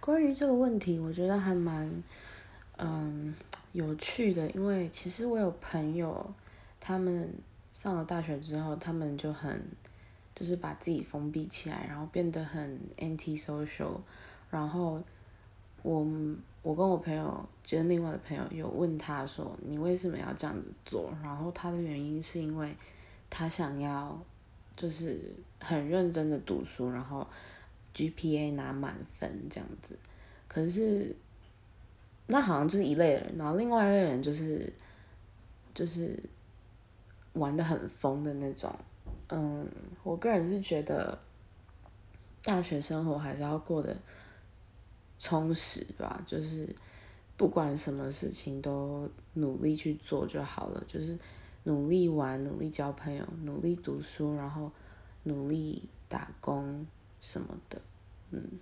关于这个问题，我觉得还蛮嗯有趣的，因为其实我有朋友，他们上了大学之后，他们就很就是把自己封闭起来，然后变得很 anti social，然后我我跟我朋友，就是另外的朋友有问他说，你为什么要这样子做？然后他的原因是因为他想要就是很认真的读书，然后 GPA 拿满分这样子。可是那好像就是一类人，然后另外一类人就是就是玩的很疯的那种。嗯，我个人是觉得大学生活还是要过得充实吧，就是不管什么事情都努力去做就好了，就是努力玩、努力交朋友、努力读书，然后努力打工什么的，嗯。